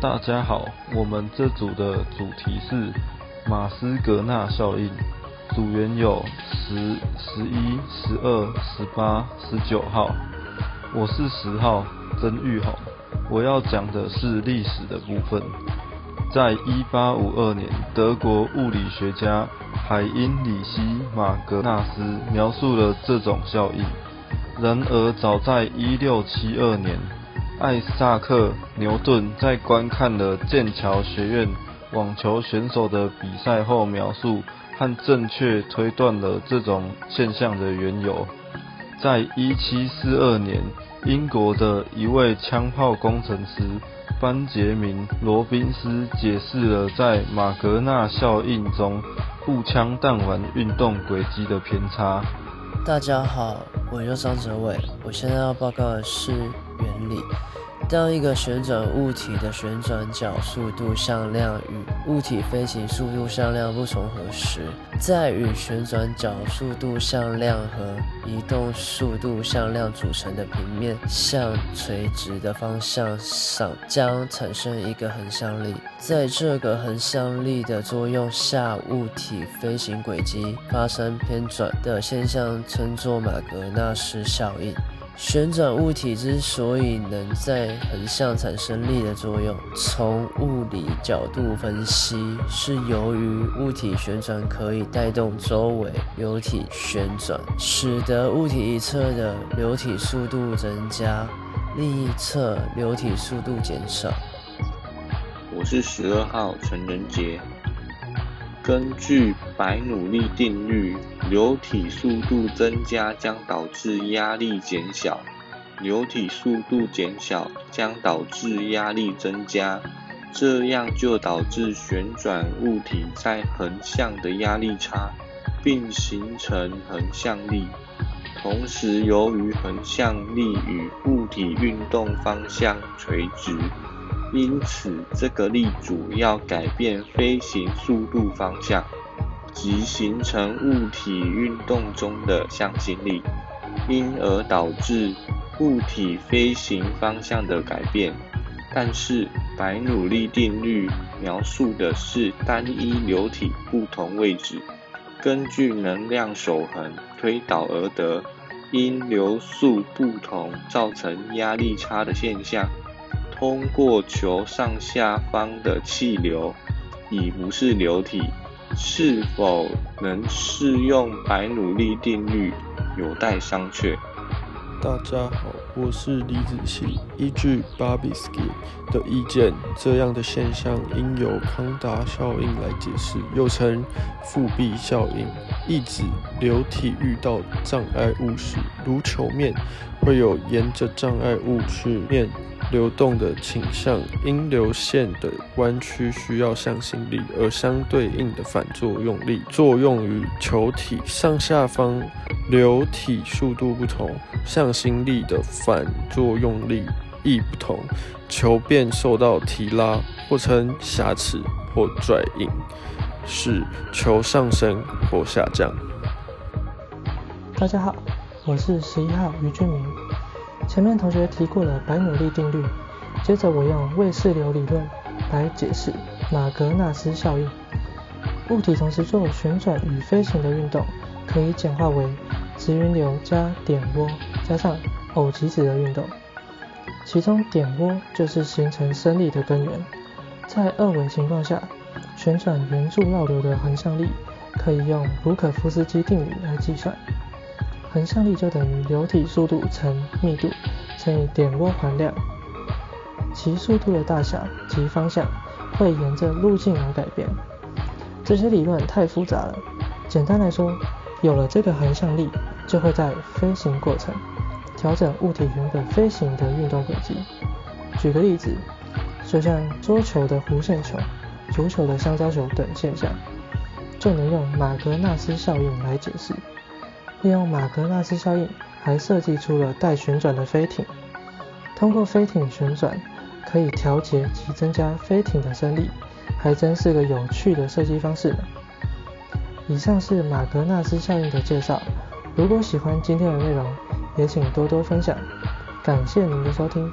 大家好，我们这组的主题是马斯格纳效应，组员有十、十一、十二、十八、十九号。我是十号曾玉红，我要讲的是历史的部分。在一八五二年，德国物理学家海因里希·马格纳斯描述了这种效应。然而，早在一六七二年，艾萨克·牛顿在观看了剑桥学院网球选手的比赛后，描述和正确推断了这种现象的缘由。在一七四二年，英国的一位枪炮工程师班杰明·罗宾斯解释了在马格纳效应中步枪弹丸运动轨迹的偏差。大家好，我叫张哲伟，我现在要报告的是原理。当一个旋转物体的旋转角速度向量与物体飞行速度向量不重合时，在与旋转角速度向量和移动速度向量组成的平面向垂直的方向上，将产生一个横向力。在这个横向力的作用下，物体飞行轨迹发生偏转的现象，称作马格纳斯效应。旋转物体之所以能在横向产生力的作用，从物理角度分析，是由于物体旋转可以带动周围流体旋转，使得物体一侧的流体速度增加，另一侧流体速度减少。我是十二号陈仁杰。根据白努力定律，流体速度增加将导致压力减小，流体速度减小将导致压力增加，这样就导致旋转物体在横向的压力差，并形成横向力。同时，由于横向力与物体运动方向垂直。因此，这个力主要改变飞行速度方向，即形成物体运动中的向心力，因而导致物体飞行方向的改变。但是，白努力定律描述的是单一流体不同位置，根据能量守恒推导而得，因流速不同造成压力差的现象。通过球上下方的气流，已不是流体，是否能适用白努力定律，有待商榷。大家好，我是李子琪。依据 Babitsky 的意见，这样的现象应由康达效应来解释，又称复壁效应，意指流体遇到障碍物时，如球面，会有沿着障碍物曲面。流动的倾向，因流线的弯曲需要向心力，而相对应的反作用力作用于球体上下方。流体速度不同，向心力的反作用力亦不同，球便受到提拉，或称挟持或拽引，使球上升或下降。大家好，我是十一号于俊明。前面同学提过了白努力定律，接着我用卫士流理论来解释马格纳斯效应。物体同时做旋转与飞行的运动，可以简化为直云流加点涡加上偶极子的运动。其中点涡就是形成升力的根源。在二维情况下，旋转圆柱绕流的横向力可以用卢可夫斯基定理来计算。横向力就等于流体速度乘密度乘以点涡环量，其速度的大小及方向会沿着路径而改变。这些理论太复杂了，简单来说，有了这个横向力，就会在飞行过程调整物体原本飞行的运动轨迹。举个例子，就像桌球的弧线球、足球的香蕉球等现象，就能用马格纳斯效应来解释。利用马格纳斯效应，还设计出了带旋转的飞艇。通过飞艇旋转，可以调节及增加飞艇的升力，还真是个有趣的设计方式呢。以上是马格纳斯效应的介绍。如果喜欢今天的内容，也请多多分享。感谢您的收听。